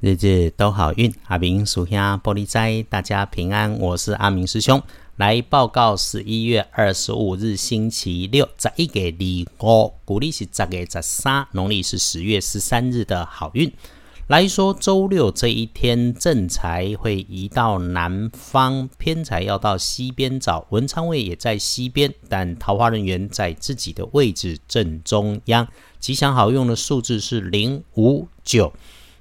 日日都好运，阿明属下玻璃斋，大家平安。我是阿明师兄，来报告十一月二十五日星期六，十一月二五，古历是十月十三，农历是十月十三日的好运。来说周六这一天，正财会移到南方，偏财要到西边找。文昌位也在西边，但桃花人员在自己的位置正中央。吉祥好用的数字是零五九。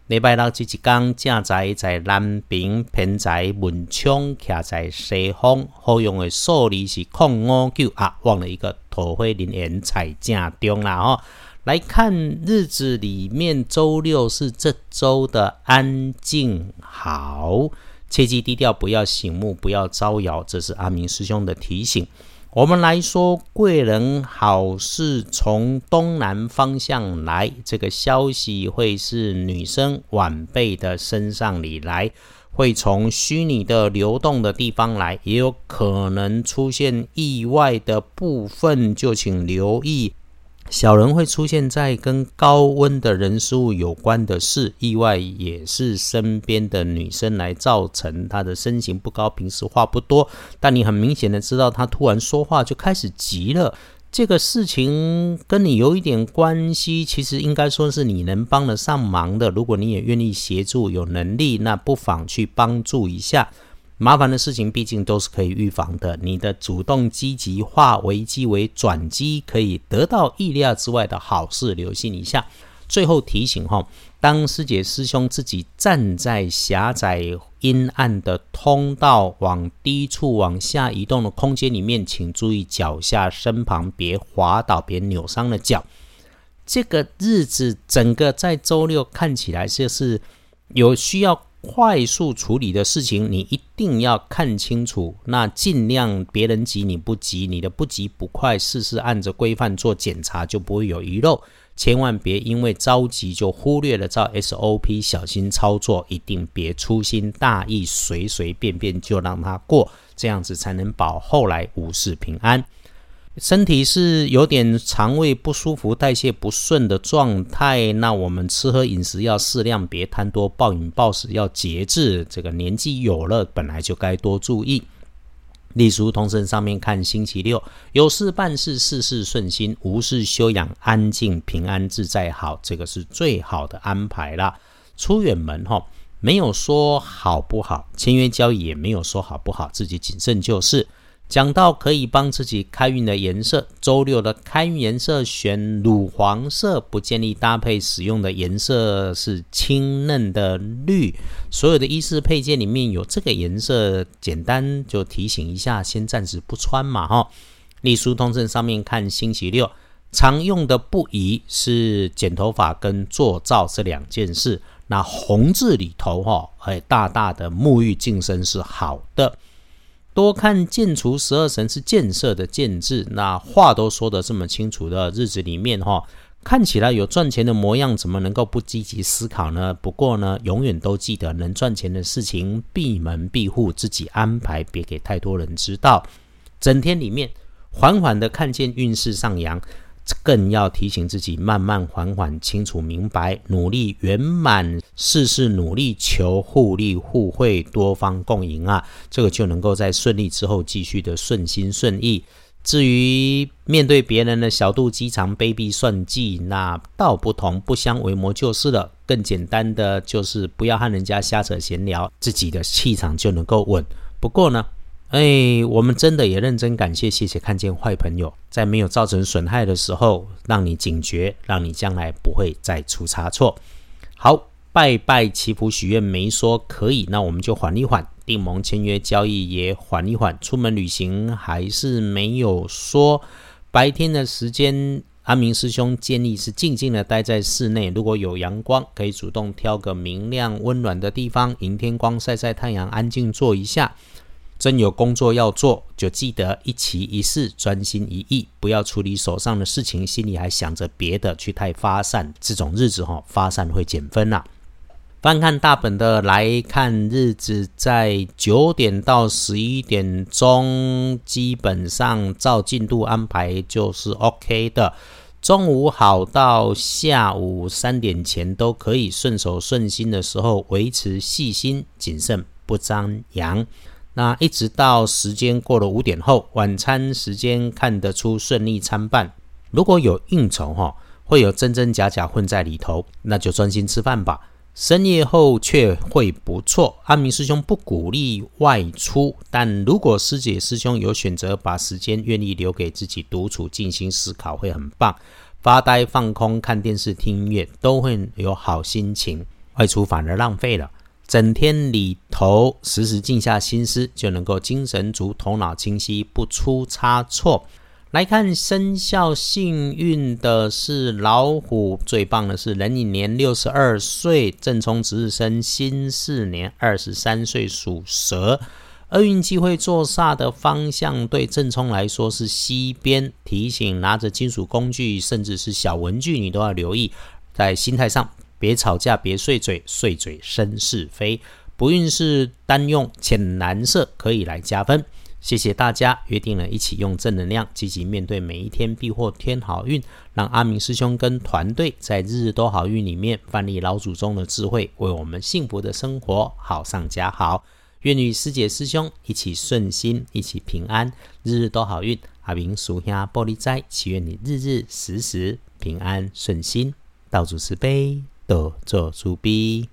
礼拜六这一天，正在在南平平在文昌，徛在西方，好用的数字是空五九啊，忘了一个桃花林缘彩正中啦吼。来看日子里面，周六是这周的安静好，切记低调，不要醒目，不要招摇，这是阿明师兄的提醒。我们来说，贵人好事从东南方向来，这个消息会是女生晚辈的身上里来，会从虚拟的流动的地方来，也有可能出现意外的部分，就请留意。小人会出现在跟高温的人事物有关的事，意外也是身边的女生来造成。她的身形不高，平时话不多，但你很明显的知道她突然说话就开始急了。这个事情跟你有一点关系，其实应该说是你能帮得上忙的。如果你也愿意协助，有能力，那不妨去帮助一下。麻烦的事情毕竟都是可以预防的。你的主动积极化危机为转机，可以得到意料之外的好事。留心一下。最后提醒哈，当师姐师兄自己站在狭窄阴暗的通道往低处往下移动的空间里面，请注意脚下身旁别滑倒，别扭伤了脚。这个日子整个在周六看起来就是有需要。快速处理的事情，你一定要看清楚。那尽量别人急你不急，你的不急不快，事事按着规范做检查，就不会有遗漏。千万别因为着急就忽略了照 SOP 小心操作，一定别粗心大意，随随便便就让它过，这样子才能保后来无事平安。身体是有点肠胃不舒服、代谢不顺的状态，那我们吃喝饮食要适量，别贪多，暴饮暴食要节制。这个年纪有了，本来就该多注意。隶书通身上面看，星期六有事办事，事事顺心；无事休养，安静平安自在，好，这个是最好的安排啦。出远门哈，没有说好不好，签约交易也没有说好不好，自己谨慎就是。讲到可以帮自己开运的颜色，周六的开运颜色选乳黄色，不建议搭配使用的颜色是青嫩的绿。所有的衣饰配件里面有这个颜色，简单就提醒一下，先暂时不穿嘛哈。隶书通证上面看星期六常用的不宜是剪头发跟做造这两件事。那红字里头哈，哎大大的沐浴净身是好的。多看建除十二神是建设的建字，那话都说得这么清楚的日子里面哈，看起来有赚钱的模样，怎么能够不积极思考呢？不过呢，永远都记得能赚钱的事情闭门闭户自己安排，别给太多人知道。整天里面缓缓的看见运势上扬。更要提醒自己，慢慢缓缓，清楚明白，努力圆满，事事努力求互利互惠，多方共赢啊！这个就能够在顺利之后继续的顺心顺意。至于面对别人的小肚鸡肠、卑鄙算计，那道不同不相为谋就是了。更简单的就是不要和人家瞎扯闲聊，自己的气场就能够稳。不过呢。哎，我们真的也认真感谢，谢谢看见坏朋友，在没有造成损害的时候，让你警觉，让你将来不会再出差错。好，拜拜祈福许愿没说可以，那我们就缓一缓，订盟签约交易也缓一缓，出门旅行还是没有说。白天的时间，阿明师兄建议是静静的待在室内，如果有阳光，可以主动挑个明亮温暖的地方，迎天光晒晒太阳，安静坐一下。真有工作要做，就记得一期一事，专心一意，不要处理手上的事情，心里还想着别的，去太发散。这种日子哈，发散会减分呐。翻看大本的来看，日子在九点到十一点钟，基本上照进度安排就是 OK 的。中午好到下午三点前都可以顺手顺心的时候，维持细心谨慎不张扬。那一直到时间过了五点后，晚餐时间看得出顺利参半。如果有应酬哈，会有真真假假混在里头，那就专心吃饭吧。深夜后却会不错。阿明师兄不鼓励外出，但如果师姐师兄有选择，把时间愿意留给自己独处进行思考，会很棒。发呆、放空、看电视、听音乐，都会有好心情。外出反而浪费了。整天里头时时静下心思，就能够精神足、头脑清晰，不出差错。来看生肖幸运的是老虎，最棒的是壬寅年六十二岁，正冲值日生辛巳年二十三岁属蛇。厄运机会坐煞的方向对正冲来说是西边，提醒拿着金属工具甚至是小文具，你都要留意，在心态上别吵架，别碎嘴，碎嘴生是非。不运是单用浅蓝色可以来加分。谢谢大家，约定了一起用正能量积极面对每一天，必获天好运。让阿明师兄跟团队在日日都好运里面，翻历老祖宗的智慧，为我们幸福的生活好上加好。愿与师姐师兄一起顺心，一起平安，日日都好运。阿明属下玻璃斋，祈愿你日日时时平安顺心，道主慈悲，多做主逼。